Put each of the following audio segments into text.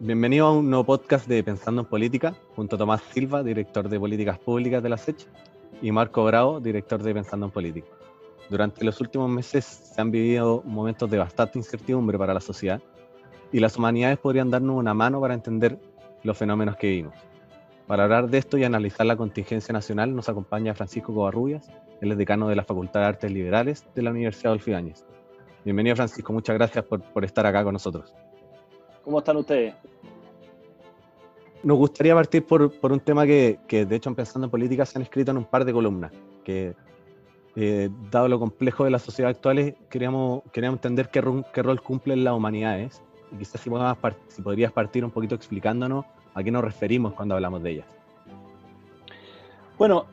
Bienvenido a un nuevo podcast de Pensando en Política, junto a Tomás Silva, director de Políticas Públicas de la SECH, y Marco Bravo, director de Pensando en Política. Durante los últimos meses se han vivido momentos de bastante incertidumbre para la sociedad y las humanidades podrían darnos una mano para entender los fenómenos que vivimos. Para hablar de esto y analizar la contingencia nacional nos acompaña Francisco Covarrubias, es decano de la Facultad de Artes Liberales de la Universidad Adolfo. Bienvenido Francisco, muchas gracias por, por estar acá con nosotros. ¿Cómo están ustedes? Nos gustaría partir por, por un tema que, que, de hecho, Pensando en Política, se han escrito en un par de columnas, que, eh, dado lo complejo de la sociedad actual, queríamos, queríamos entender qué, qué rol cumplen las humanidades, y quizás si, si podrías partir un poquito explicándonos a qué nos referimos cuando hablamos de ellas. Bueno,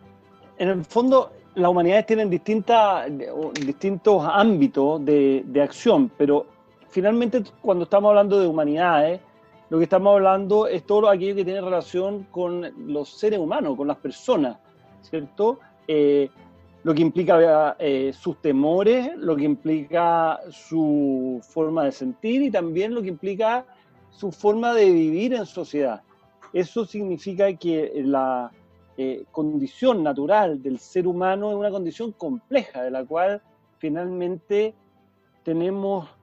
en el fondo, las humanidades tienen distintas, distintos ámbitos de, de acción, pero finalmente cuando estamos hablando de humanidades, lo que estamos hablando es todo aquello que tiene relación con los seres humanos, con las personas, ¿cierto? Eh, lo que implica eh, sus temores, lo que implica su forma de sentir y también lo que implica su forma de vivir en sociedad. Eso significa que la eh, condición natural del ser humano es una condición compleja, de la cual finalmente tenemos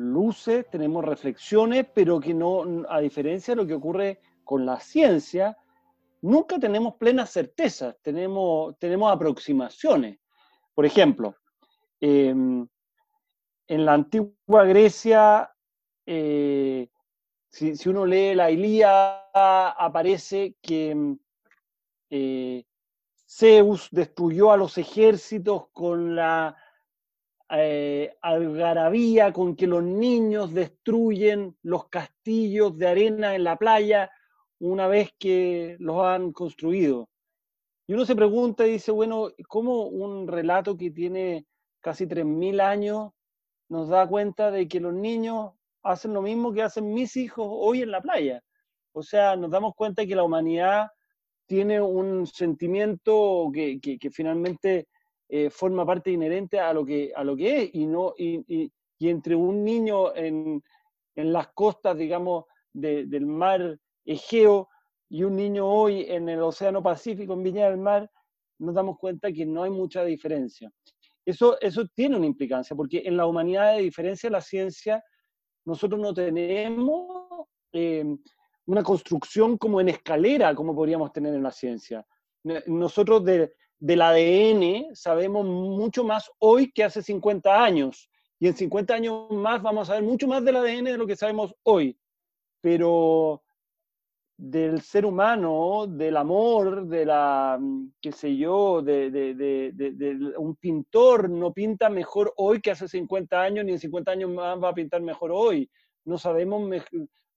luces, tenemos reflexiones, pero que no, a diferencia de lo que ocurre con la ciencia, nunca tenemos plenas certezas, tenemos, tenemos aproximaciones. Por ejemplo, em, en la antigua Grecia, eh, si, uno lee la Ilíada, aparece que em, eh, Zeus destruyó a los ejércitos con la eh, algarabía con que los niños destruyen los castillos de arena en la playa una vez que los han construido. Y uno se pregunta y dice, bueno, ¿cómo un relato que tiene casi 3.000 años nos da cuenta de que los niños hacen lo mismo que hacen mis hijos hoy en la playa? O sea, nos damos cuenta que la humanidad tiene un sentimiento que, que finalmente eh, forma parte inherente a lo que, a lo que es y, no, y, y, entre un niño en, en las costas, digamos, del mar Egeo y un niño hoy en el Océano Pacífico, en Viña del Mar, nos damos cuenta que no hay mucha diferencia. Eso, eso tiene una implicancia, porque en la humanidad, de diferencia de la ciencia, nosotros no tenemos eh, una construcción como en escalera, como podríamos tener en la ciencia. Nosotros de, del ADN sabemos mucho más hoy que hace 50 años. Y en 50 años más vamos a saber mucho más del ADN de lo que sabemos hoy. Pero del ser humano, del amor, de la, qué sé yo, de, un pintor no pinta mejor hoy que hace 50 años, ni en 50 años más va a pintar mejor hoy. No sabemos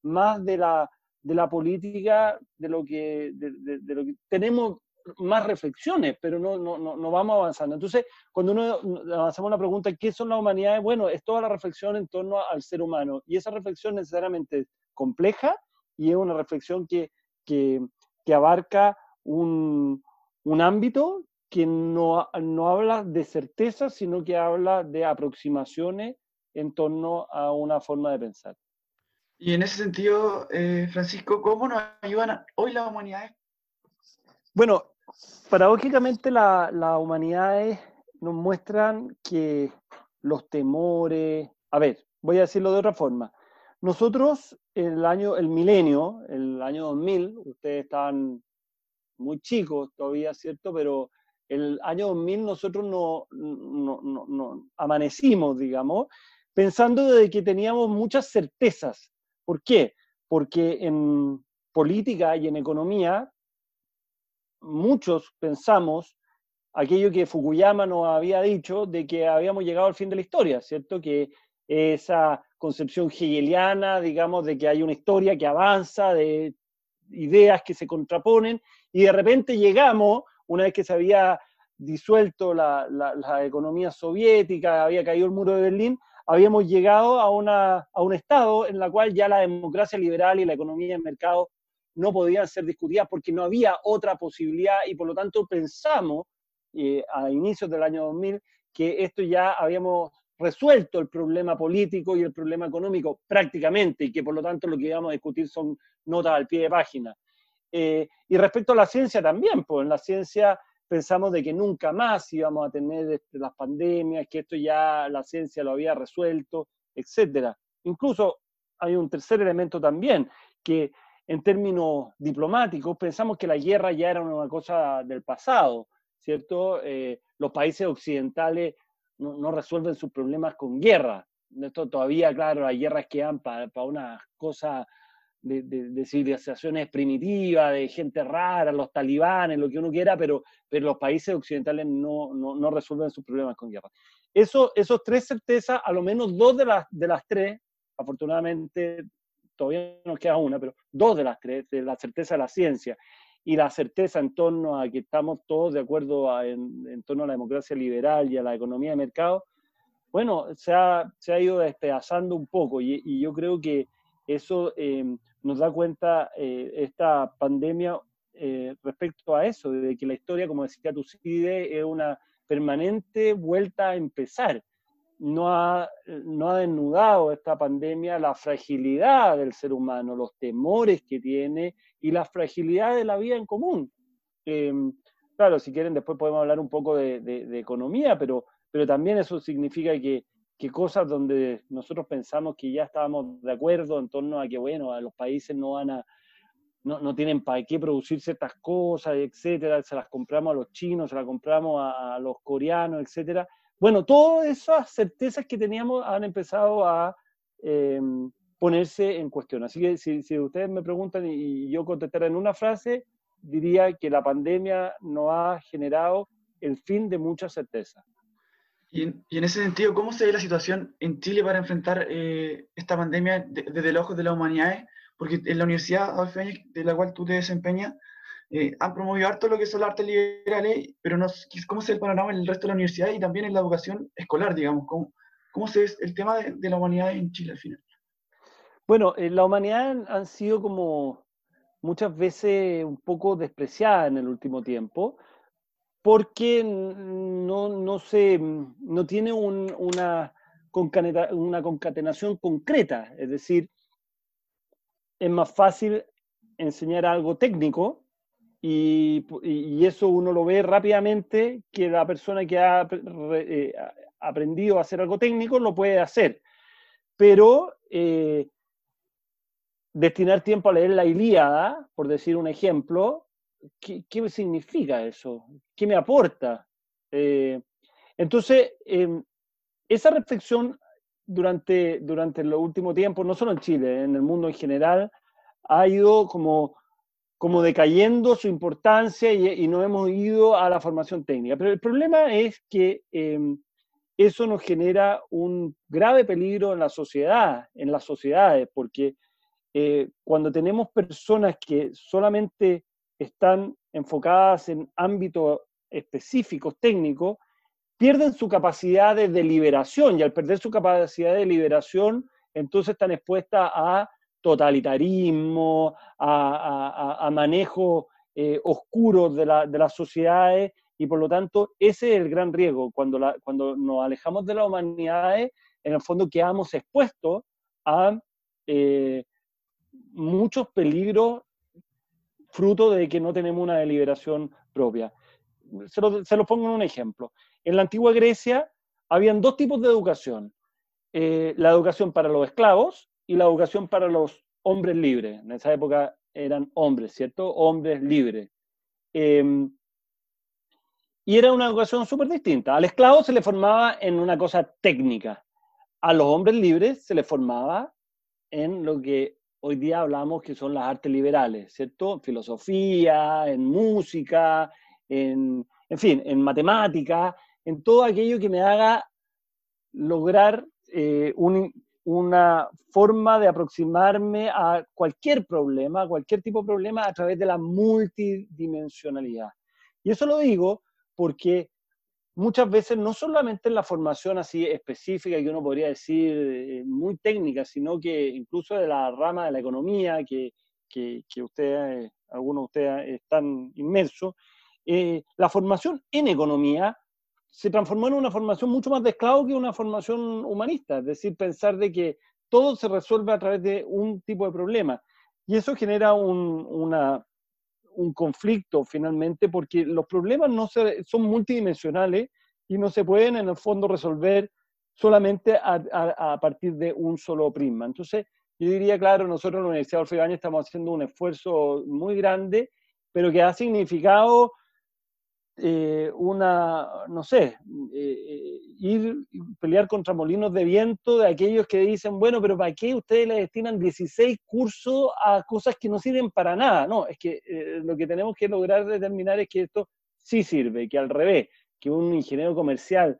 más de la, de la política, de lo que, de, lo que tenemos más reflexiones, pero no, no, no, vamos avanzando. Entonces, cuando uno avanzamos la pregunta, ¿qué son las humanidades? Bueno, es toda la reflexión en torno al ser humano. Y esa reflexión necesariamente es compleja y es una reflexión que, que, que abarca un, un, ámbito que no, no habla de certeza, sino que habla de aproximaciones en torno a una forma de pensar. Y en ese sentido, eh, Francisco, ¿cómo nos ayudan hoy las humanidades? Bueno, paradójicamente las humanidades nos muestran que los temores, a ver, voy a decirlo de otra forma. Nosotros, el año, el milenio, el año 2000, ustedes estaban muy chicos todavía, ¿cierto? Pero el año 2000 nosotros no, no, no, no amanecimos, digamos, pensando de que teníamos muchas certezas. ¿Por qué? Porque en política y en economía muchos pensamos aquello que Fukuyama nos había dicho de que habíamos llegado al fin de la historia, ¿cierto? Que esa concepción hegeliana, digamos, de que hay una historia que avanza, de ideas que se contraponen, y de repente llegamos, una vez que se había disuelto la, economía soviética, había caído el muro de Berlín, habíamos llegado a, una, a un estado en la cual ya la democracia liberal y la economía de mercado no podían ser discutidas porque no había otra posibilidad y por lo tanto pensamos eh, a inicios del año 2000 que esto ya habíamos resuelto el problema político y el problema económico prácticamente, y que por lo tanto lo que vamos a discutir son notas al pie de página. Eh, y respecto a la ciencia también, pues en la ciencia pensamos de que nunca más íbamos a tener este, las pandemias, que esto ya la ciencia lo había resuelto, etc. Incluso hay un tercer elemento también, que en términos diplomáticos pensamos que la guerra ya era una cosa del pasado, ¿cierto? Eh, los países occidentales no, resuelven sus problemas con guerra. Esto todavía, claro, las guerras quedan para una cosa de, civilizaciones primitivas, de gente rara, los talibanes, lo que uno quiera, pero, pero los países occidentales no, no, resuelven sus problemas con guerra. Eso, esos tres certezas, a lo menos dos de las, de las tres, afortunadamente todavía nos queda una, pero dos de las tres, de la certeza de la ciencia y la certeza en torno a que estamos todos de acuerdo en, en, torno a la democracia liberal y a la economía de mercado, bueno, se ha, se ha ido despedazando un poco y, y yo creo que eso eh, nos da cuenta eh, esta pandemia eh, respecto a eso, de que la historia, como decía Tucide, es una permanente vuelta a empezar. No ha, no ha desnudado esta pandemia la fragilidad del ser humano, los temores que tiene y la fragilidad de la vida en común. claro, si quieren después podemos hablar un poco de, economía, pero, pero también eso significa que que cosas donde nosotros pensamos que ya estábamos de acuerdo en torno a que, bueno, a los países no van a, no, no tienen para qué producir ciertas cosas, etcétera, se las compramos a los chinos, se las compramos a, los coreanos, etcétera. Bueno, todas esas certezas que teníamos han empezado a em, ponerse en cuestión. Así que si, si ustedes me preguntan y, yo contestara en una frase, diría que la pandemia no ha generado el fin de muchas certezas. Y en, ese sentido, ¿cómo se ve la situación en Chile para enfrentar eh, esta pandemia desde los ojos de la humanidad? Porque en la universidad, de la cual tú te desempeñas, eh, han promovido harto lo que son las artes liberales, pero no, ¿cómo se ve el panorama en el resto de la universidad y también en la educación escolar, digamos? ¿Cómo, cómo se ve el tema de, la humanidad en Chile al final? Bueno, eh, la humanidad han sido como muchas veces un poco despreciada en el último tiempo porque no, no, se, no tiene una, una concatenación concreta, es decir, es más fácil enseñar algo técnico y, y, eso uno lo ve rápidamente que la persona que ha eh, aprendido a hacer algo técnico lo puede hacer. Pero eh, destinar tiempo a leer la Ilíada, por decir un ejemplo, ¿qué, significa eso? ¿Qué me aporta? Eh, entonces, em, esa reflexión durante, durante el último tiempo, no solo en Chile, en el mundo en general, ha ido como, como decayendo su importancia y, no hemos ido a la formación técnica. Pero el problema es que em, eso nos genera un grave peligro en la sociedad, en las sociedades, porque eh, cuando tenemos personas que solamente están enfocadas en ámbitos específicos, técnicos, pierden su capacidad de deliberación y al perder su capacidad de deliberación, entonces están expuestas a totalitarismo, a, manejo eh, oscuros de, las sociedades y por lo tanto ese es el gran riesgo. Cuando, cuando nos alejamos de las humanidades, en el fondo quedamos expuestos a eh, muchos peligros fruto de que no tenemos una deliberación propia. Se lo, pongo en un ejemplo. En la antigua Grecia habían dos tipos de educación. Eh, la educación para los esclavos y la educación para los hombres libres. En esa época eran hombres, ¿cierto? Hombres libres. Em, y era una educación súper distinta. Al esclavo se le formaba en una cosa técnica. A los hombres libres se le formaba en lo que hoy día hablamos que son las artes liberales, ¿cierto? Filosofía, en música, en, en fin, en matemática, en todo aquello que me haga lograr eh, una forma de aproximarme a cualquier problema, a cualquier tipo de problema a través de la multidimensionalidad. Y eso lo digo porque muchas veces no solamente en la formación así específica que uno podría decir eh, muy técnica, sino que incluso de la rama de la economía que, que, ustedes, algunos de ustedes están inmersos, eh, la formación en economía se transformó en una formación mucho más de esclavo que una formación humanista, es decir, pensar de que todo se resuelve a través de un tipo de problema. Y eso genera un, una, un conflicto finalmente, porque los problemas no son multidimensionales y no se pueden en el fondo resolver solamente a, partir de un solo prisma. Entonces, yo diría, claro, nosotros en la Universidad de Orfegaña estamos haciendo un esfuerzo muy grande, pero que ha significado eh, una, no sé, eh, eh, ir pelear contra molinos de viento de aquellos que dicen, bueno, pero ¿para qué ustedes le destinan 16 cursos a cosas que no sirven para nada? No, es que lo que tenemos que lograr determinar es que esto sí sirve, que al revés, que un ingeniero comercial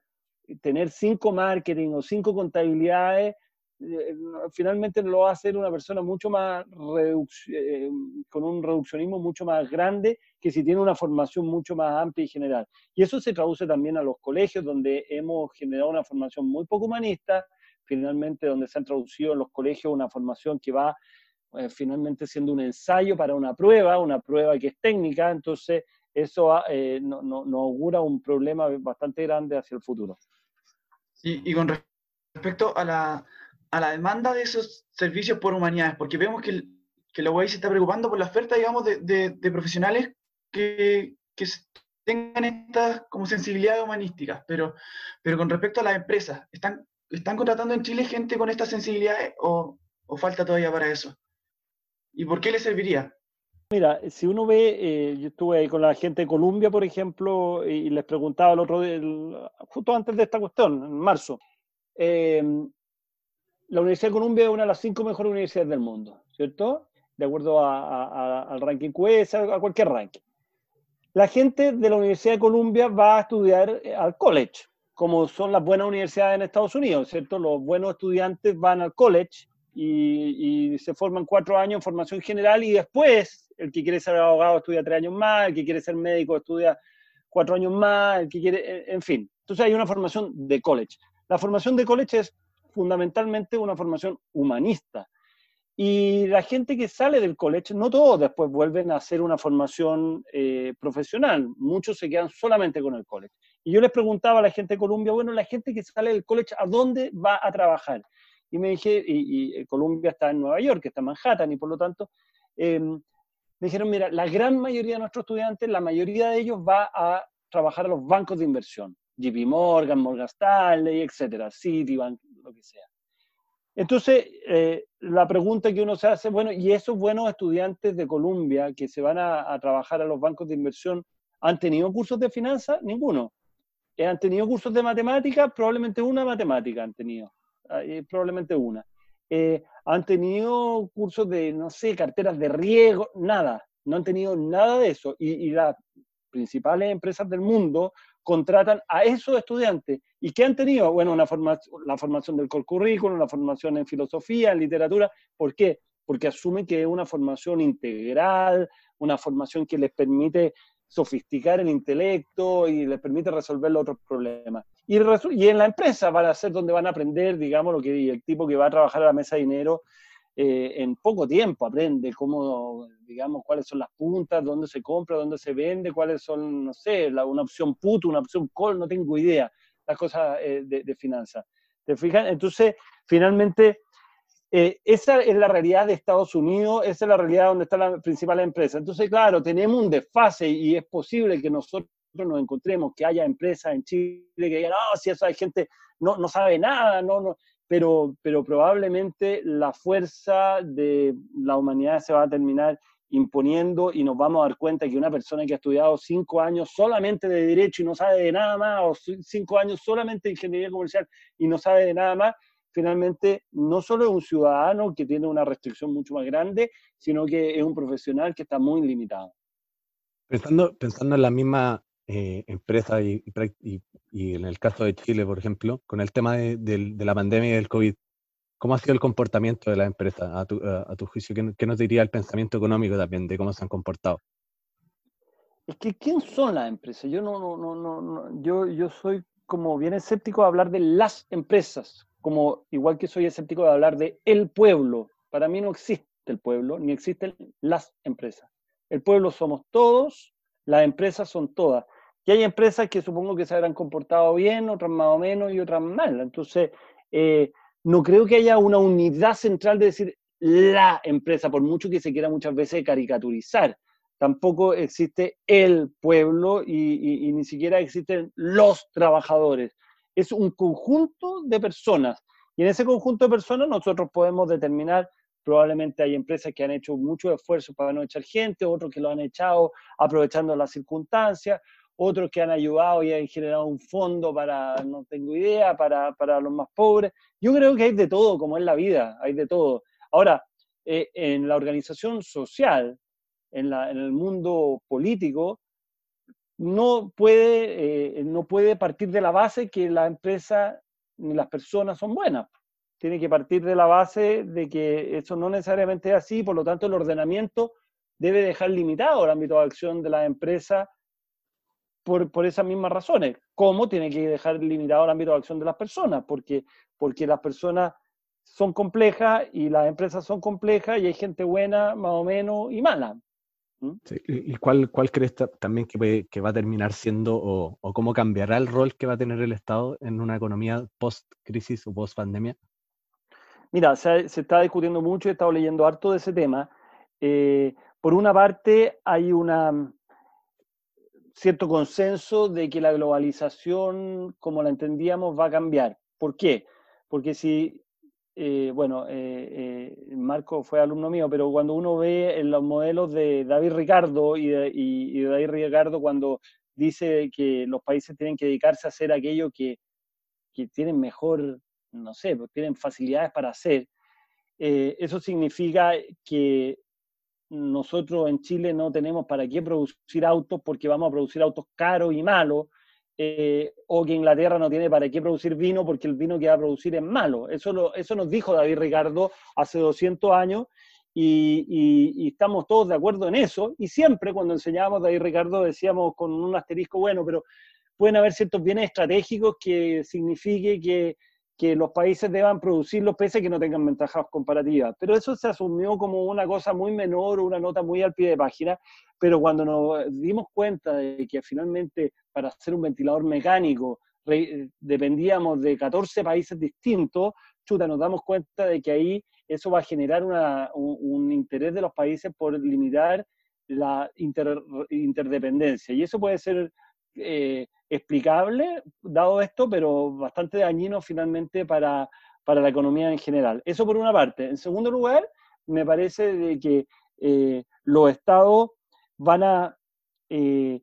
tener cinco marketing o cinco contabilidades eh, finalmente lo va a hacer una persona mucho más eh, con un reduccionismo mucho más grande que si tiene una formación mucho más amplia y general. Y eso se traduce también a los colegios, donde hemos generado una formación muy poco humanista, finalmente donde se han traducido en los colegios una formación que va eh, finalmente siendo un ensayo para una prueba, una prueba que es técnica, entonces eso nos no, no augura un problema bastante grande hacia el futuro. Y, y con respecto a la, a la demanda de esos servicios por humanidades, porque vemos que, que la UAI se está preocupando por la oferta, digamos, de, profesionales que, que, tengan estas como sensibilidades humanísticas, pero, pero con respecto a las empresas, ¿están, ¿están contratando en Chile gente con estas sensibilidades o, o falta todavía para eso? ¿Y por qué les serviría? Mira, si uno ve, eh, yo estuve ahí con la gente de Colombia, por ejemplo, y les preguntaba el otro justo antes de esta cuestión, en marzo, eh, la Universidad de Columbia es una de las cinco mejores universidades del mundo, ¿cierto? De acuerdo al ranking QS, a cualquier ranking. La gente de la Universidad de Columbia va a estudiar eh, al college, como son las buenas universidades en Estados Unidos, ¿cierto? Los buenos estudiantes van al college y, se forman cuatro años en formación general y después el que quiere ser abogado estudia tres años más, el que quiere ser médico estudia cuatro años más, el que quiere, en fin. Entonces hay una formación de college. La formación de college es fundamentalmente una formación humanista. Y la gente que sale del college, no todos después vuelven a hacer una formación eh, profesional, muchos se quedan solamente con el college. Y yo les preguntaba a la gente de Colombia, bueno, la gente que sale del college, ¿a dónde va a trabajar? Y me dije, y, y Colombia está en Nueva York, está en Manhattan, y por lo tanto, em, me dijeron, mira, la gran mayoría de nuestros estudiantes, la mayoría de ellos va a trabajar a los bancos de inversión. JP Morgan, Morgan Stanley, etcétera, Citibank, que sea. Entonces, eh, la pregunta que uno se hace, bueno, ¿y esos buenos estudiantes de Columbia que se van a, trabajar a los bancos de inversión, ¿han tenido cursos de finanzas? Ninguno. Eh, ¿Han tenido cursos de matemática? Probablemente una matemática han tenido, probablemente una. Eh, ¿Han tenido cursos de, no sé, carteras de riesgo? Nada, no han tenido nada de eso. y las principales empresas del mundo contratan a esos estudiantes. ¿Y qué han tenido? Bueno, una formación, la formación del currículum, la formación en filosofía, en literatura. ¿Por qué? Porque asumen que es una formación integral, una formación que les permite sofisticar el intelecto y les permite resolver los otros problemas. Y, y en la empresa van a ser donde van a aprender, digamos, lo que el tipo que va a trabajar a la mesa de dinero eh, en poco tiempo aprende cómo, digamos, cuáles son las puntas, dónde se compra, dónde se vende, cuáles son, no sé, una opción put, una opción call, no tengo idea, las cosas eh, de, finanzas. ¿Te fijas? Entonces, finalmente, eh, esa es la realidad de Estados Unidos, esa es la realidad donde está la principal empresa. Entonces, claro, tenemos un desfase y es posible que nosotros nos encontremos, que haya empresas en Chile que digan, no, si esa gente no, no sabe nada, no, no, pero, pero probablemente la fuerza de la humanidad se va a terminar imponiendo y nos vamos a dar cuenta que una persona que ha estudiado cinco años solamente de derecho y no sabe de nada más, o cinco años solamente de ingeniería comercial y no sabe de nada más, finalmente no solo es un ciudadano que tiene una restricción mucho más grande, sino que es un profesional que está muy limitado. Pensando, pensando en la misma eh, empresa y, y, en el caso de Chile, por ejemplo, con el tema de, la pandemia y del COVID, ¿cómo ha sido el comportamiento de la empresa a tu, a, tu juicio? ¿Qué, nos diría el pensamiento económico también de cómo se han comportado? Es que, ¿quién son las empresas? Yo no, yo, yo soy como bien escéptico de hablar de las empresas, como igual que soy escéptico de hablar de el pueblo. Para mí no existe el pueblo, ni existen las empresas. El pueblo somos todos, las empresas son todas. Y hay empresas que supongo que se habrán comportado bien, otras más o menos y otras mal. Entonces, eh, no creo que haya una unidad central de decir la empresa, por mucho que se quiera muchas veces caricaturizar. Tampoco existe el pueblo y, ni siquiera existen los trabajadores. Es un conjunto de personas. Y en ese conjunto de personas nosotros podemos determinar probablemente hay empresas que han hecho mucho esfuerzo para no echar gente, otros que lo han echado aprovechando las circunstancias, otros que han ayudado y han generado un fondo para, no tengo idea, para, para los más pobres. Yo creo que hay de todo, como en la vida, hay de todo. Ahora, eh, en la organización social, en, la, en, el mundo político, no puede, eh, no puede partir de la base que la empresa ni las personas son buenas. Tiene que partir de la base de que eso no necesariamente es así, por lo tanto el ordenamiento debe dejar limitado el ámbito de acción de la empresa por, por, esas mismas razones. ¿Cómo? Tiene que dejar limitado el ámbito de acción de las personas, porque, porque las personas son complejas y las empresas son complejas y hay gente buena, más o menos, y mala. ¿Mm? ¿Y cuál, cuál crees también que, que, va a terminar siendo o, o, cómo cambiará el rol que va a tener el Estado en una economía post-crisis o post-pandemia? Mira, se, se, está discutiendo mucho, he estado leyendo harto de ese tema. Eh, por una parte, hay una, cierto consenso de que la globalización, como la entendíamos, va a cambiar. ¿Por qué? Porque si, eh, bueno, eh, eh, Marco fue alumno mío, pero cuando uno ve en los modelos de David Ricardo y, de, David Ricardo cuando dice que los países tienen que dedicarse a hacer aquello que, que tienen mejor, no sé, pues tienen facilidades para hacer, eso significa que nosotros en Chile no tenemos para qué producir autos porque vamos a producir autos caros y malos, eh, o que Inglaterra no tiene para qué producir vino porque el vino que va a producir es malo. Eso, lo, eso nos dijo David Ricardo hace 200 años y, estamos todos de acuerdo en eso. Y siempre cuando enseñábamos David Ricardo decíamos con un asterisco, bueno, pero pueden haber ciertos bienes estratégicos que signifique que que los países deban producir los peces que no tengan ventajas comparativas. Pero eso se asumió como una cosa muy menor, una nota muy al pie de página, pero cuando nos dimos cuenta de que finalmente para hacer un ventilador mecánico dependíamos de 14 países distintos, chuta, nos damos cuenta de que ahí eso va a generar un, interés de los países por limitar la interdependencia. Y eso puede ser eh, explicable, dado esto, pero bastante dañino finalmente para, para, la economía en general. Eso por una parte. En segundo lugar, me parece de que eh, los estados van a, eh,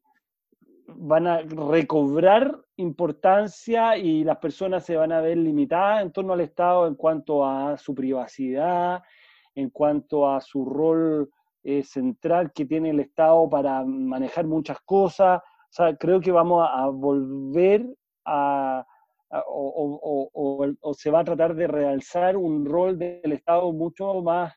van a recobrar importancia y las personas se van a ver limitadas en torno al Estado en cuanto a su privacidad, en cuanto a su rol eh, central que tiene el Estado para manejar muchas cosas, o sea, creo que vamos a volver a, o, se va a tratar de realzar un rol del Estado mucho más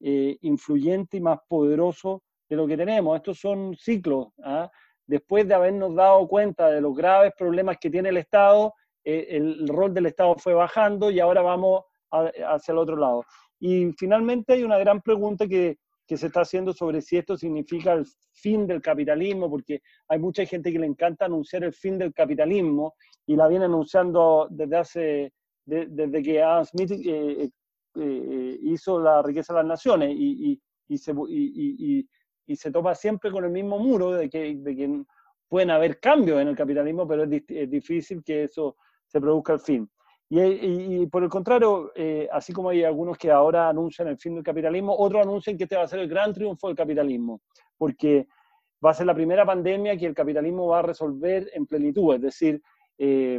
eh, influyente y más poderoso de lo que tenemos. Estos son ciclos. ¿ah? Después de habernos dado cuenta de los graves problemas que tiene el Estado, eh, el, rol del Estado fue bajando y ahora vamos hacia el otro lado. Y finalmente hay una gran pregunta que, que se está haciendo sobre si esto significa el fin del capitalismo, porque hay mucha gente que le encanta anunciar el fin del capitalismo y la viene anunciando desde hace, desde que Adam Smith eh, eh, eh, hizo la riqueza de las naciones y, y, se, y, se topa siempre con el mismo muro de que, de que pueden haber cambios en el capitalismo, pero es, difícil que eso se produzca al fin. Y, por el contrario, eh, así como hay algunos que ahora anuncian el fin del capitalismo, otros anuncian que este va a ser el gran triunfo del capitalismo, porque va a ser la primera pandemia que el capitalismo va a resolver en plenitud. Es decir, eh,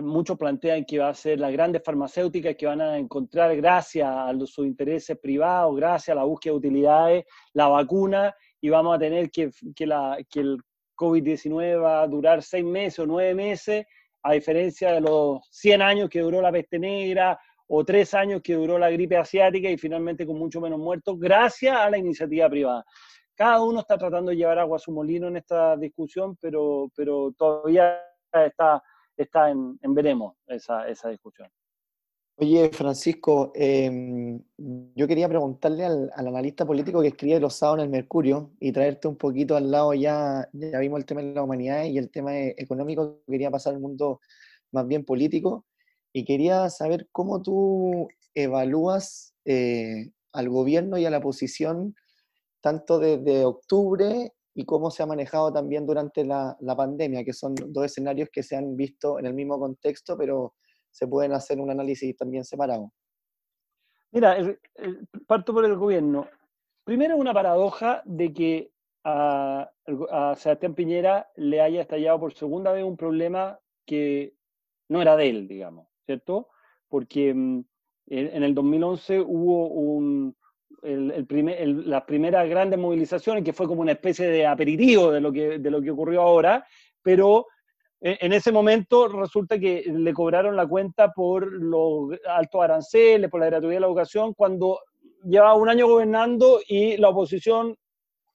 muchos plantean que va a ser las grandes farmacéuticas que van a encontrar, gracias a sus intereses privados, gracias a la búsqueda de utilidades, la vacuna, y vamos a tener que, que el COVID-19 va a durar seis meses o nueve meses a diferencia de los 100 años que duró la peste negra o tres años que duró la gripe asiática y finalmente con mucho menos muertos, gracias a la iniciativa privada. Cada uno está tratando de llevar agua a su molino en esta discusión, pero, pero todavía está, está en, veremos esa, esa discusión. Oye, Francisco, em, yo quería preguntarle al, analista político que escribe los sábados en el Mercurio y traerte un poquito al lado, ya, ya vimos el tema de la humanidad y el tema e, económico, quería pasar al mundo más bien político. Y quería saber cómo tú evalúas eh, al gobierno y a la oposición tanto desde octubre y cómo se ha manejado también durante la pandemia, que son dos escenarios que se han visto en el mismo contexto, pero se pueden hacer un análisis también separado. Mira, parto por el gobierno. Primero, una paradoja de que a, Sebastián Piñera le haya estallado por segunda vez un problema que no era de él, digamos, ¿cierto? Porque mm, en, el 2011 hubo un, las primeras grandes movilizaciones, que fue como una especie de aperitivo de lo que, de lo que ocurrió ahora, pero en ese momento resulta que le cobraron la cuenta por los altos aranceles, por la gratuidad de la educación, cuando llevaba un año gobernando y la oposición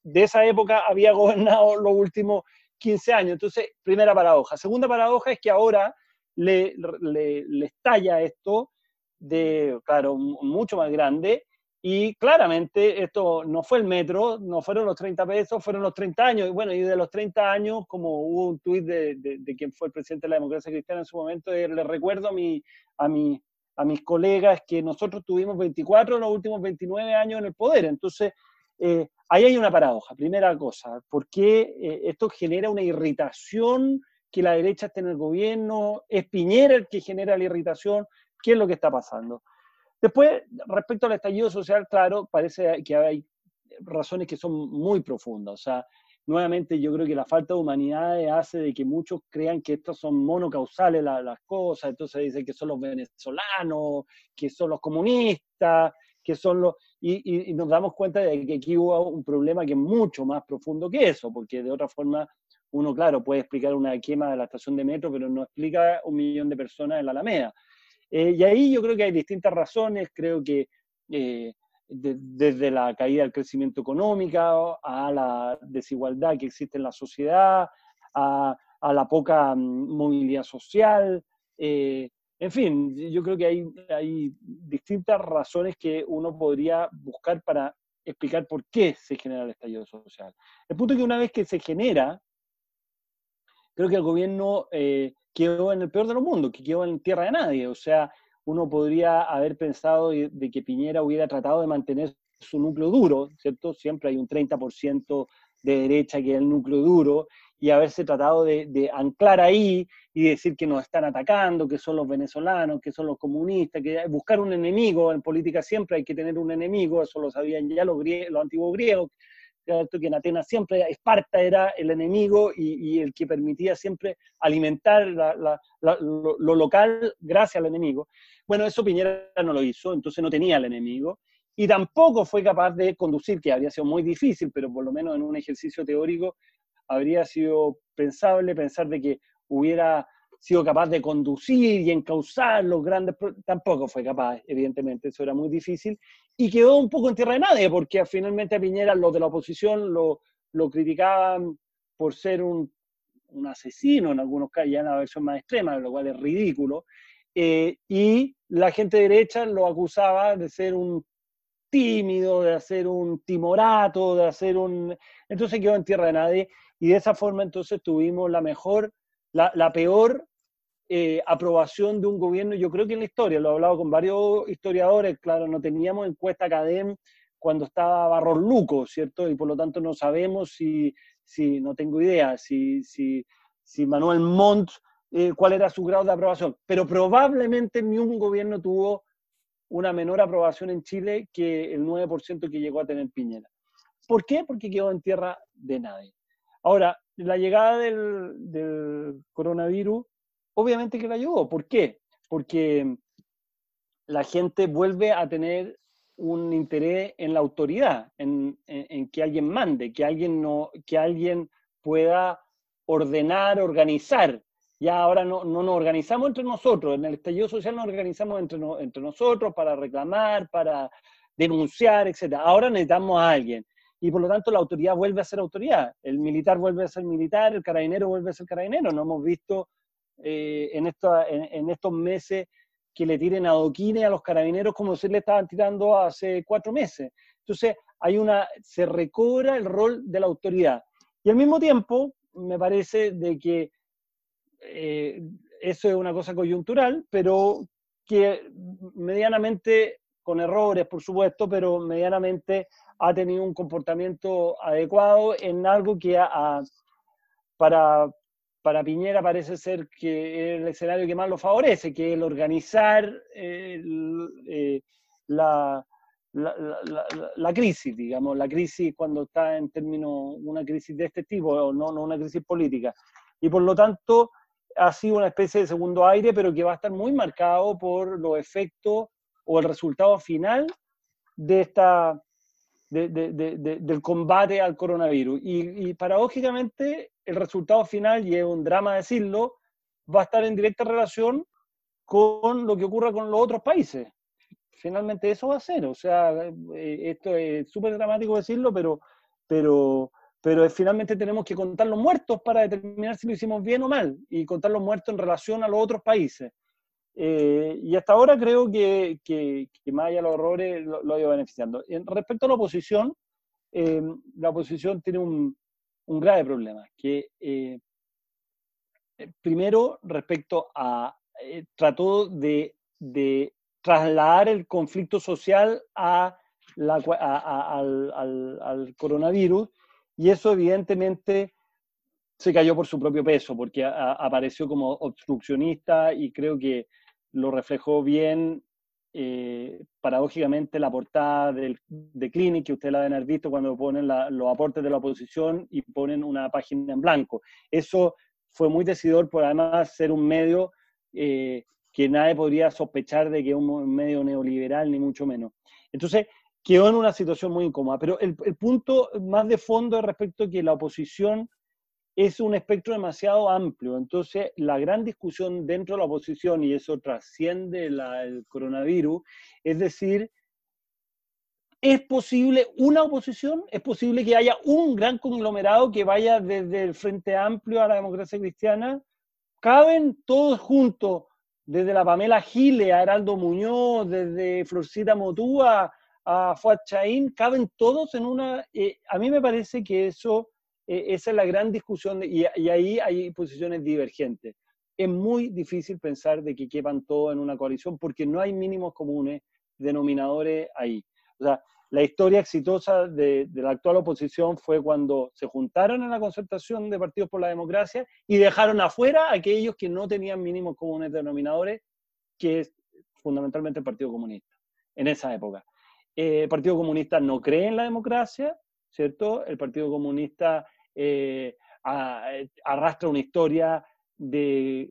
de esa época había gobernado los últimos 15 años. Entonces, primera paradoja. Segunda paradoja es que ahora le, le, le estalla esto de, claro, mucho más grande y claramente esto no fue el metro, no fueron los 30 pesos, fueron los 30 años. Y bueno, y de los 30 años, como hubo un tuit de, de, quien fue el presidente de la democracia cristiana en su momento, eh, le recuerdo a, mi, a, mi, a mis colegas que nosotros tuvimos 24 de los últimos 29 años en el poder. Entonces, eh, ahí hay una paradoja. Primera cosa, ¿por qué eh, esto genera una irritación que la derecha esté en el gobierno? ¿Es Piñera el que genera la irritación? ¿Qué es lo que está pasando? Después, respecto al estallido social, claro, parece que hay razones que son muy profundas. O sea, nuevamente yo creo que la falta de humanidad hace de que muchos crean que estos son monocausales las cosas, entonces dicen que son los venezolanos, que son los comunistas, que son los... Y, y, nos damos cuenta de que aquí hubo un problema que es mucho más profundo que eso, porque de otra forma uno, claro, puede explicar una quema de la estación de metro, pero no explica un millón de personas en la Alameda. Eh, y ahí yo creo que hay distintas razones, creo que eh, desde la caída del crecimiento económico a la desigualdad que existe en la sociedad, a, la poca mm, movilidad social, eh, en fin, yo creo que hay, hay distintas razones que uno podría buscar para explicar por qué se genera el estallido social. El punto es que una vez que se genera, creo que el gobierno quedó en el peor de los mundos, que quedó en tierra de nadie. O sea, uno podría haber pensado de que Piñera hubiera tratado de mantener su núcleo duro, ¿cierto? Siempre hay un 30% de derecha que es el núcleo duro, y haberse tratado de, anclar ahí y decir que nos están atacando, que son los venezolanos, que son los comunistas, que buscar un enemigo, en política siempre hay que tener un enemigo, eso lo sabían ya los, los antiguos griegos, que en Atenas siempre Esparta era el enemigo y, el que permitía siempre alimentar lo, local gracias al enemigo. Bueno, eso Piñera no lo hizo, entonces no tenía el enemigo y tampoco fue capaz de conducir, que habría sido muy difícil, pero por lo menos en un ejercicio teórico habría sido pensable pensar de que hubiera sido capaz de conducir y encauzar los grandes... Tampoco fue capaz, evidentemente, eso era muy difícil. Y quedó un poco en tierra de nadie, porque finalmente a Piñera los de la oposición lo, lo criticaban por ser un, un, asesino, en algunos casos ya en la versión más extrema, lo cual es ridículo. Eh, y la gente derecha lo acusaba de ser un tímido, de hacer un timorato, de hacer un... Entonces quedó en tierra de nadie y de esa forma entonces tuvimos la mejor, la, peor eh, aprobación de un gobierno, yo creo que en la historia, lo he hablado con varios historiadores, claro, no teníamos encuesta académica cuando estaba Barros Luco, ¿cierto? Y por lo tanto no sabemos si, si no tengo idea, si, si, si Manuel Montt, eh, cuál era su grado de aprobación, pero probablemente ni un gobierno tuvo una menor aprobación en Chile que el 9% que llegó a tener Piñera. ¿Por qué? Porque quedó en tierra de nadie. Ahora, la llegada del, del coronavirus obviamente que la ayudó. ¿Por qué? Porque la gente vuelve a tener un interés en la autoridad, en, que alguien mande, que alguien, no, que alguien pueda ordenar, organizar. Ya ahora no, no, nos organizamos entre nosotros, en el estallido social nos organizamos entre, entre nosotros para reclamar, para denunciar, etc. Ahora necesitamos a alguien y por lo tanto la autoridad vuelve a ser autoridad. El militar vuelve a ser militar, el carabinero vuelve a ser carabinero. No hemos visto eh, en, en, estos meses que le tiren adoquines a los carabineros como se le estaban tirando hace cuatro meses. Entonces, hay una, se recobra el rol de la autoridad. Y al mismo tiempo, me parece de que eh, eso es una cosa coyuntural, pero que medianamente, con errores por supuesto, pero medianamente ha tenido un comportamiento adecuado en algo que para, para Piñera parece ser que es el escenario que más lo favorece, que es el organizar eh, la, la, crisis, digamos, la crisis cuando está en términos, una crisis de este tipo, no, no una crisis política. Y por lo tanto, ha sido una especie de segundo aire, pero que va a estar muy marcado por los efectos o el resultado final de esta, del combate al coronavirus. Y, paradójicamente, el resultado final, y es un drama decirlo, va a estar en directa relación con lo que ocurra con los otros países. Finalmente eso va a ser, o sea, eh, esto es súper dramático decirlo, pero, pero, pero finalmente tenemos que contar los muertos para determinar si lo hicimos bien o mal, y contar los muertos en relación a los otros países. Eh, y hasta ahora creo que, que, más allá de los horrores lo, ha ido beneficiando. En, respecto a la oposición, eh, la oposición tiene un, un grave problema, que eh, primero respecto a, trató de, trasladar el conflicto social a la, al coronavirus y eso evidentemente se cayó por su propio peso, porque apareció como obstruccionista y creo que lo reflejó bien, eh, paradójicamente, la portada del, de Clinic, que ustedes la deben haber visto cuando ponen los aportes de la oposición y ponen una página en blanco. Eso fue muy decidor por además ser un medio eh, que nadie podría sospechar de que es un medio neoliberal, ni mucho menos. Entonces, quedó en una situación muy incómoda. Pero el, punto más de fondo es respecto a que la oposición es un espectro demasiado amplio. Entonces, la gran discusión dentro de la oposición, y eso trasciende el coronavirus, es decir, ¿es posible una oposición? ¿Es posible que haya un gran conglomerado que vaya desde el Frente Amplio a la democracia cristiana? ¿Caben todos juntos, desde la Pamela Gile a Heraldo Muñoz, desde Florcita Motúa a Fuad Chaín, caben todos en una... Eh, a mí me parece que eso, eh, esa es la gran discusión y, ahí hay posiciones divergentes. Es muy difícil pensar de que quepan todos en una coalición porque no hay mínimos comunes, denominadores ahí. O sea, la historia exitosa de, la actual oposición fue cuando se juntaron en la concertación de partidos por la democracia y dejaron afuera a aquellos que no tenían mínimos comunes denominadores, que es fundamentalmente el Partido Comunista, en esa época. Eh, el Partido Comunista no cree en la democracia, ¿cierto? El Partido Comunista eh, arrastra una historia de,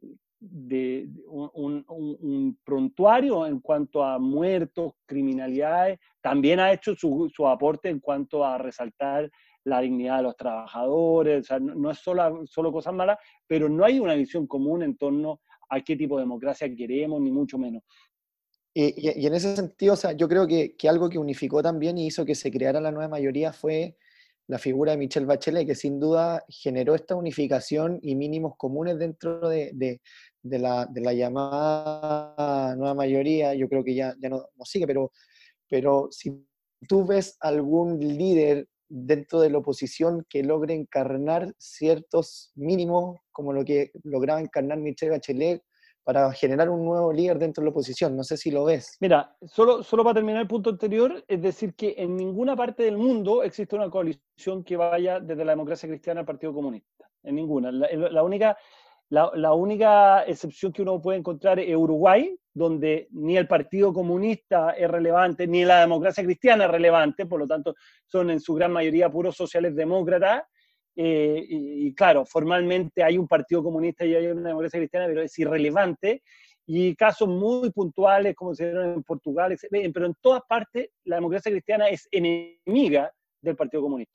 un, prontuario en cuanto a muertos, criminalidades, también ha hecho su, aporte en cuanto a resaltar la dignidad de los trabajadores, o sea, no, es solo, solo cosas malas, pero no hay una visión común en torno a qué tipo de democracia queremos, ni mucho menos. Y, en ese sentido, o sea, yo creo que, que, algo que unificó también y hizo que se creara la nueva mayoría fue la figura de Michelle Bachelet, que sin duda generó esta unificación y mínimos comunes dentro de, de, la, llamada nueva mayoría. Yo creo que ya, ya no, no sigue, pero, pero si tú ves algún líder dentro de la oposición que logre encarnar ciertos mínimos, como lo que lograba encarnar Michelle Bachelet para generar un nuevo líder dentro de la oposición. No sé si lo ves. Mira, solo, solo para terminar el punto anterior, es decir que en ninguna parte del mundo existe una coalición que vaya desde la democracia cristiana al Partido Comunista. En ninguna. La, única, la, única excepción que uno puede encontrar es Uruguay, donde ni el Partido Comunista es relevante, ni la democracia cristiana es relevante, por lo tanto son en su gran mayoría puros sociales demócratas, eh, y, claro, formalmente hay un partido comunista y hay una democracia cristiana, pero es irrelevante. Y casos muy puntuales, como se dieron en Portugal, pero en todas partes la democracia cristiana es enemiga del Partido Comunista.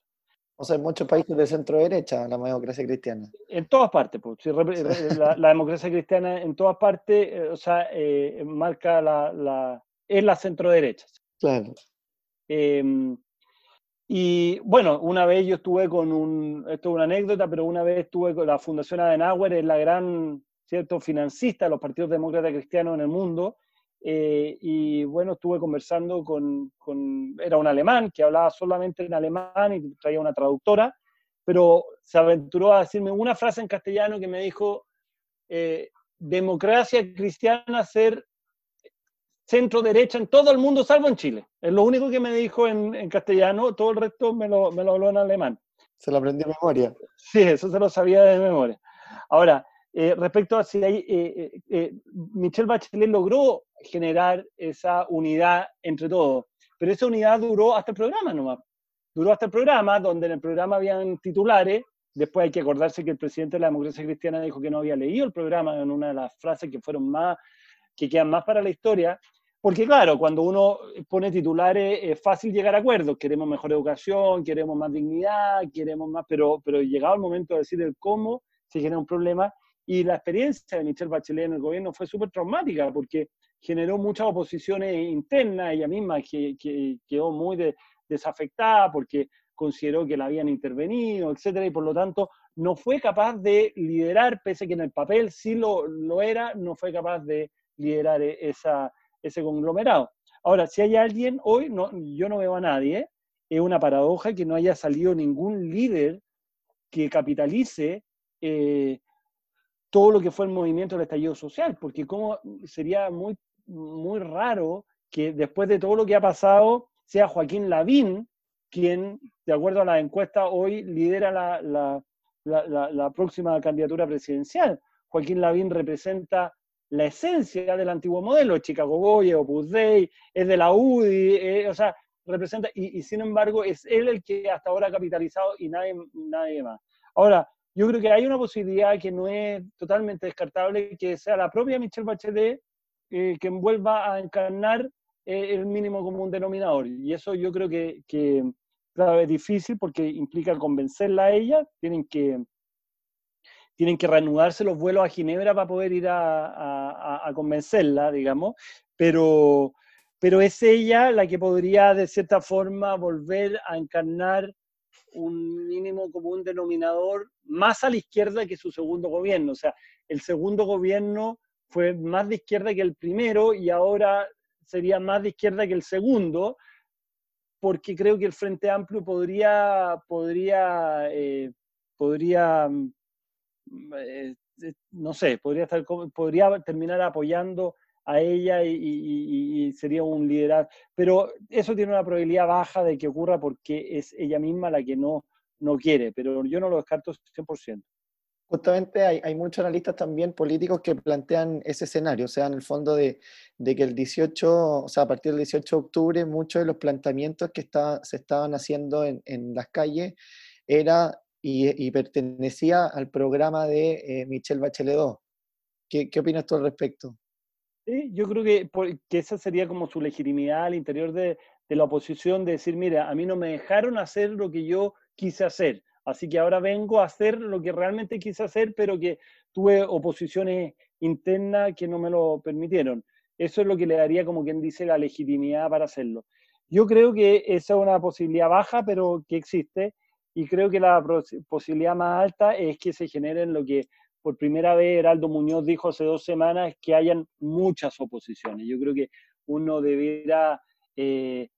O sea, en muchos países de centro derecha, la democracia cristiana. En todas partes, pues. la, democracia cristiana en todas partes, eh, o sea, eh, marca la, la, es la centro derecha. Claro. Eh, y bueno, una vez yo estuve con un, esto es una anécdota, pero una vez estuve con la Fundación Adenauer, es la gran, ¿cierto?, financista de los partidos demócratas cristianos en el mundo, eh, y bueno, estuve conversando con, era un alemán que hablaba solamente en alemán y traía una traductora, pero se aventuró a decirme una frase en castellano que me dijo, eh, democracia cristiana ser centro derecha en todo el mundo, salvo en Chile. Es lo único que me dijo en, en castellano, todo el resto me lo, me lo habló en alemán. Se lo aprendió de memoria. Sí, eso se lo sabía de memoria. Ahora, eh, respecto a si hay, eh, eh, Michelle Bachelet logró generar esa unidad entre todos, pero esa unidad duró hasta el programa nomás. Duró hasta el programa, donde en el programa habían titulares, después hay que acordarse que el presidente de la democracia cristiana dijo que no había leído el programa en una de las frases que fueron más, que quedan más para la historia, porque claro, cuando uno pone titulares es fácil llegar a acuerdos, queremos mejor educación, queremos más dignidad, queremos más, pero, pero llegado el momento de decir el cómo, se genera un problema. Y la experiencia de Michelle Bachelet en el gobierno fue súper traumática porque generó muchas oposiciones internas, ella misma que, que quedó muy desafectada porque consideró que la habían intervenido, etcétera, y por lo tanto no fue capaz de liderar, pese a que en el papel sí lo, lo era, no fue capaz de liderar e, ese conglomerado. Ahora, si hay alguien, hoy yo no veo a nadie, es una paradoja que no haya salido ningún líder que capitalice eh, todo lo que fue el movimiento del estallido social, porque sería muy, raro que después de todo lo que ha pasado sea Joaquín Lavín quien, de acuerdo a la encuesta, hoy lidera la, la, próxima candidatura presidencial. Joaquín Lavín representa la esencia del antiguo modelo, Chicago Boy, Opus Dei, es de la UDI, eh, o sea, representa, y, sin embargo es él el que hasta ahora ha capitalizado y nadie, nadie más. Ahora, yo creo que hay una posibilidad que no es totalmente descartable, que sea la propia Michelle Bachelet eh, que vuelva a encarnar eh, el mínimo común denominador. Y eso yo creo que, que claro, es difícil porque implica convencerla a ella, tienen que, tienen que reanudarse los vuelos a Ginebra para poder ir a, a, convencerla, digamos, pero, pero es ella la que podría de cierta forma volver a encarnar un mínimo común denominador más a la izquierda que su segundo gobierno. O sea, el segundo gobierno fue más de izquierda que el primero y ahora sería más de izquierda que el segundo, porque creo que el Frente Amplio podría, podría, eh, podría mm, eh, eh, no sé, podría, estar, podría terminar apoyando a ella y, sería un liderazgo. Pero eso tiene una probabilidad baja de que ocurra porque es ella misma la que no, no quiere, pero yo no lo descarto 100%. Justamente hay, hay muchos analistas también políticos que plantean ese escenario, o sea, en el fondo de, de, que el 18, o sea, a partir del 18 de octubre, muchos de los planteamientos que está, se estaban haciendo en, en las calles era y, y, pertenecía al programa de eh, Michelle Bachelet II. ¿Qué, ¿Qué opinas tú al respecto? Sí, yo creo que, que, esa sería como su legitimidad al interior de, de, la oposición, de decir, mira, a mí no me dejaron hacer lo que yo quise hacer, así que ahora vengo a hacer lo que realmente quise hacer, pero que tuve oposiciones internas que no me lo permitieron. Eso es lo que le daría, como quien dice, la legitimidad para hacerlo. Yo creo que esa es una posibilidad baja, pero que existe, y creo que la posibilidad más alta es que se generen lo que por primera vez Heraldo Muñoz dijo hace dos semanas que hayan muchas oposiciones. Yo creo que uno debiera eh,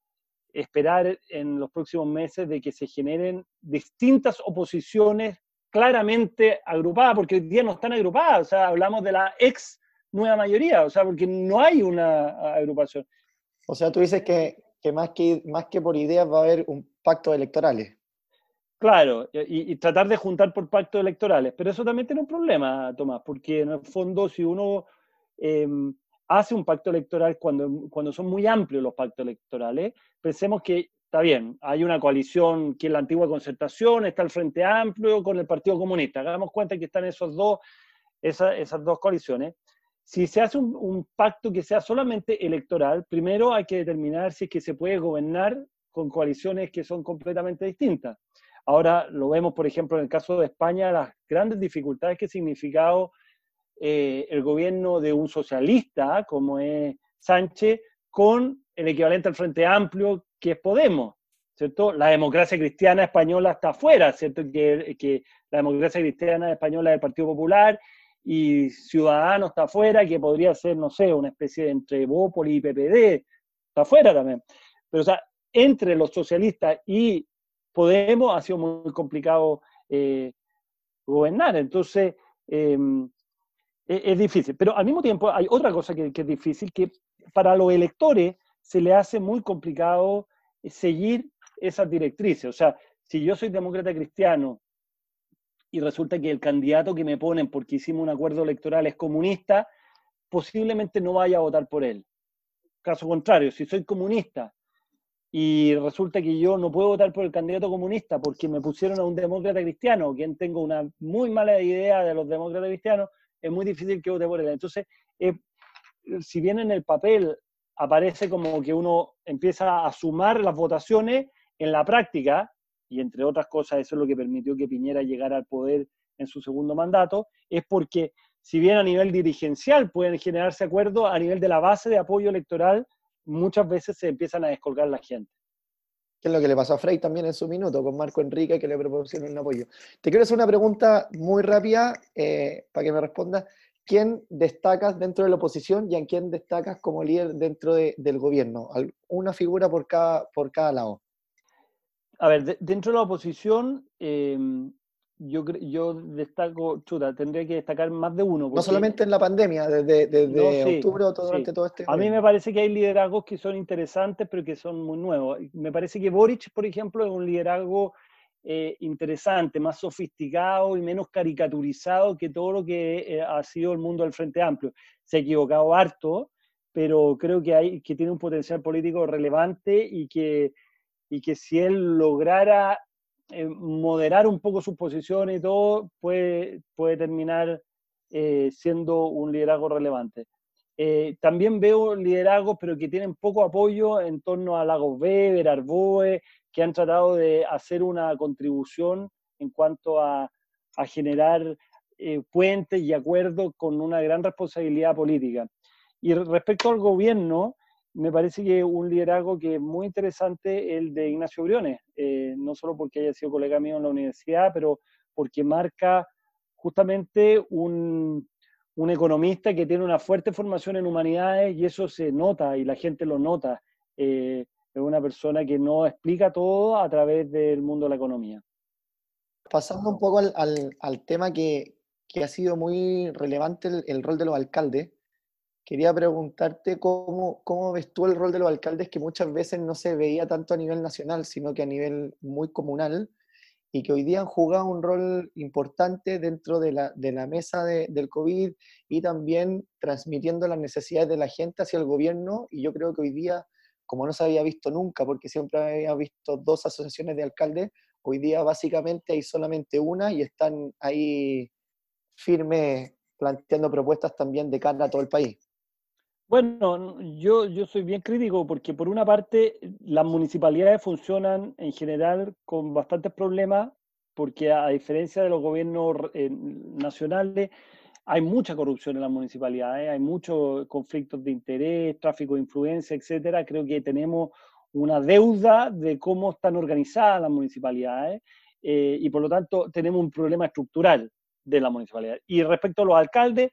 esperar en los próximos meses de que se generen distintas oposiciones claramente agrupadas, porque hoy día no están agrupadas, o sea, hablamos de la ex nueva mayoría, o sea, porque no hay una agrupación. O sea, tú dices que, que, más, que más que por ideas va a haber un pacto electorales. Claro, y, tratar de juntar por pactos electorales. Pero eso también tiene un problema, Tomás, porque en el fondo si uno eh, hace un pacto electoral cuando, cuando son muy amplios los pactos electorales, pensemos que está bien, hay una coalición que es la antigua concertación, está el Frente Amplio con el Partido Comunista. Hagamos cuenta que están esos dos, esa, esas dos coaliciones. Si se hace un, un pacto que sea solamente electoral, primero hay que determinar si es que se puede gobernar con coaliciones que son completamente distintas. Ahora lo vemos, por ejemplo, en el caso de España, las grandes dificultades que ha significado eh, el gobierno de un socialista como es Sánchez con el equivalente al Frente Amplio que es Podemos, ¿cierto? La democracia cristiana española está afuera, ¿cierto? Que, la democracia cristiana española es el Partido Popular y Ciudadanos está afuera, que podría ser, no sé, una especie de entre Bópoli y PPD, está afuera también. Pero, o sea, entre los socialistas y Podemos ha sido muy complicado eh, gobernar. Entonces, em, e-, es, difícil. Pero al mismo tiempo hay otra cosa que, que, es difícil, que para los electores se le hace muy complicado seguir esas directrices. O sea, si yo soy demócrata cristiano y resulta que el candidato que me ponen porque hicimos un acuerdo electoral es comunista, posiblemente no vaya a votar por él. Caso contrario, si soy comunista y resulta que yo no puedo votar por el candidato comunista porque me pusieron a un demócrata cristiano, quien tengo una muy mala idea de los demócratas cristianos, es muy difícil que vote por él. Entonces, eh, si bien en el papel aparece como que uno empieza a sumar las votaciones, en la práctica, y entre otras cosas eso es lo que permitió que Piñera llegara al poder en su segundo mandato, es porque si bien a nivel dirigencial pueden generarse acuerdos, a nivel de la base de apoyo electoral muchas veces se empiezan a descolgar la gente. Que es lo que le pasó a Frey también en su minuto con Marco Enrique, que le proporcionó un apoyo. Te quiero hacer una pregunta muy rápida eh, para que me respondas. ¿Quién destacas dentro de la oposición y a quién destacas como líder dentro del gobierno? Una figura por cada, por cada lado. A ver, dentro de la oposición, em, yo, yo destaco, chuta, tendría que destacar más de uno. no solamente en la pandemia, desde, desde octubre o durante todo este A mí me parece que hay liderazgos que son interesantes, pero que son muy nuevos. Me parece que Boric, por ejemplo, es un liderazgo eh, interesante, más sofisticado y menos caricaturizado que todo lo que eh, ha sido el mundo del Frente Amplio. Se ha equivocado harto, pero creo que, hay, que tiene un potencial político relevante y que y que si él lograra eh, moderar un poco sus posiciones y todo, puede, puede terminar eh, siendo un liderazgo relevante. Eh, también veo liderazgos, pero que tienen poco apoyo en torno a Lagos Weber, Arboe, que han tratado de hacer una contribución en cuanto a, a generar puentes y acuerdos con una gran responsabilidad política. Y respecto al gobierno, me parece que un liderazgo que es muy interesante el de Ignacio Briones, eh, no solo porque haya sido colega mío en la universidad, pero porque marca justamente un, un, economista que tiene una fuerte formación en humanidades y eso se nota y la gente lo nota. Eh, es una persona que no explica todo a través del mundo de la economía. Pasando un poco al, al, tema que, que, ha sido muy relevante el, el rol de los alcaldes, quería preguntarte cómo, cómo ves tú el rol de los alcaldes que muchas veces no se veía tanto a nivel nacional, sino que a nivel muy comunal, y que hoy día han jugado un rol importante dentro de la, de la mesa de, del COVID y también transmitiendo las necesidades de la gente hacia el gobierno. Y yo creo que hoy día, como no se había visto nunca, porque siempre había visto dos asociaciones de alcaldes, hoy día básicamente hay solamente una y están ahí firmes planteando propuestas también de cara a todo el país. Bueno, yo, yo soy bien crítico porque por una parte las municipalidades funcionan en general con bastantes problemas porque a diferencia de los gobiernos eh, nacionales hay mucha corrupción en las municipalidades, hay muchos conflictos de interés, tráfico de influencia, etcétera. Creo que tenemos una deuda de cómo están organizadas las municipalidades eh, y por lo tanto tenemos un problema estructural de la municipalidad. Y respecto a los alcaldes,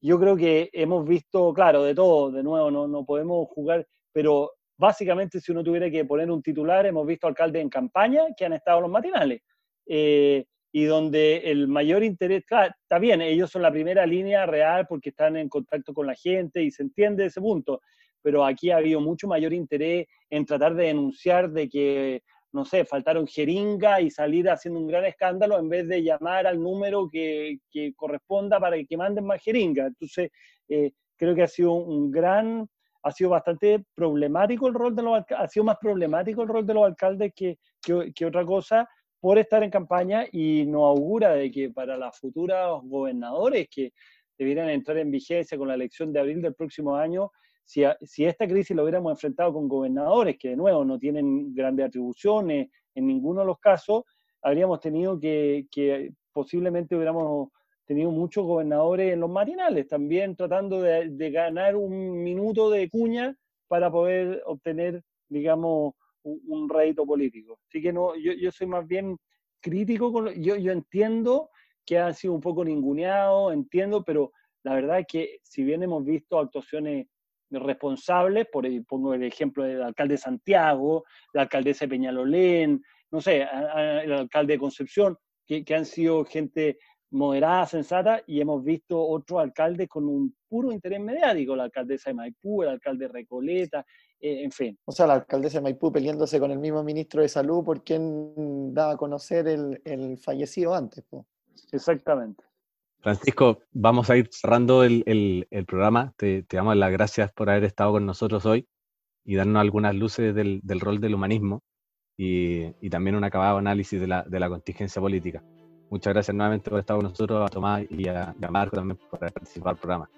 yo creo que hemos visto, claro, de todo, de nuevo, no, no podemos jugar, pero básicamente si uno tuviera que poner un titular, hemos visto alcaldes en campaña que han estado los matinales. Eh, y donde el mayor interés, claro, está bien, ellos son la primera línea real porque están en contacto con la gente y se entiende ese punto, pero aquí ha habido mucho mayor interés en tratar de denunciar de que no sé, faltaron jeringa y salir haciendo un gran escándalo en vez de llamar al número que, que corresponda para que manden más jeringa. Entonces, eh, creo que ha sido un gran, ha sido bastante problemático el rol de los ha sido más problemático el rol de los alcaldes que, que, que otra cosa por estar en campaña y nos augura de que para las futuras gobernadores que debieran entrar en vigencia con la elección de abril del próximo año, si, esta crisis lo hubiéramos enfrentado con gobernadores que de nuevo no tienen grandes atribuciones en ninguno de los casos, habríamos tenido que, posiblemente hubiéramos tenido muchos gobernadores en los marinales, también tratando de, ganar un minuto de cuña para poder obtener, digamos, un, rédito político. Así que no, yo, soy más bien crítico, con, yo, yo entiendo que han sido un poco ninguneados, entiendo, pero la verdad es que si bien hemos visto actuaciones responsables, por pongo el ejemplo del alcalde de Santiago, la alcaldesa de Peñalolén, no sé, el alcalde de Concepción, que, que han sido gente moderada, sensata, y hemos visto otros alcaldes con un puro interés mediático, la alcaldesa de Maipú, el alcalde de Recoleta, eh, en fin. O sea, la alcaldesa de Maipú peleándose con el mismo ministro de Salud por quien daba a conocer el, el fallecido antes. Exactamente. Francisco, vamos a ir cerrando el, el, el programa. Te, te, damos las gracias por haber estado con nosotros hoy y darnos algunas luces del, del rol del humanismo y, y, también un acabado análisis de la, de la contingencia política. Muchas gracias nuevamente por estar con nosotros, a Tomás y a, y a Marco también por participar del programa.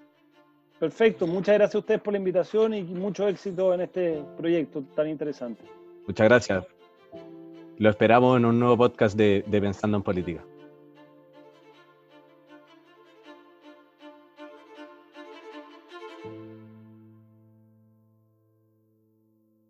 Perfecto, muchas gracias a ustedes por la invitación y mucho éxito en este proyecto tan interesante. Muchas gracias. Lo esperamos en un nuevo podcast de, de Pensando en Política.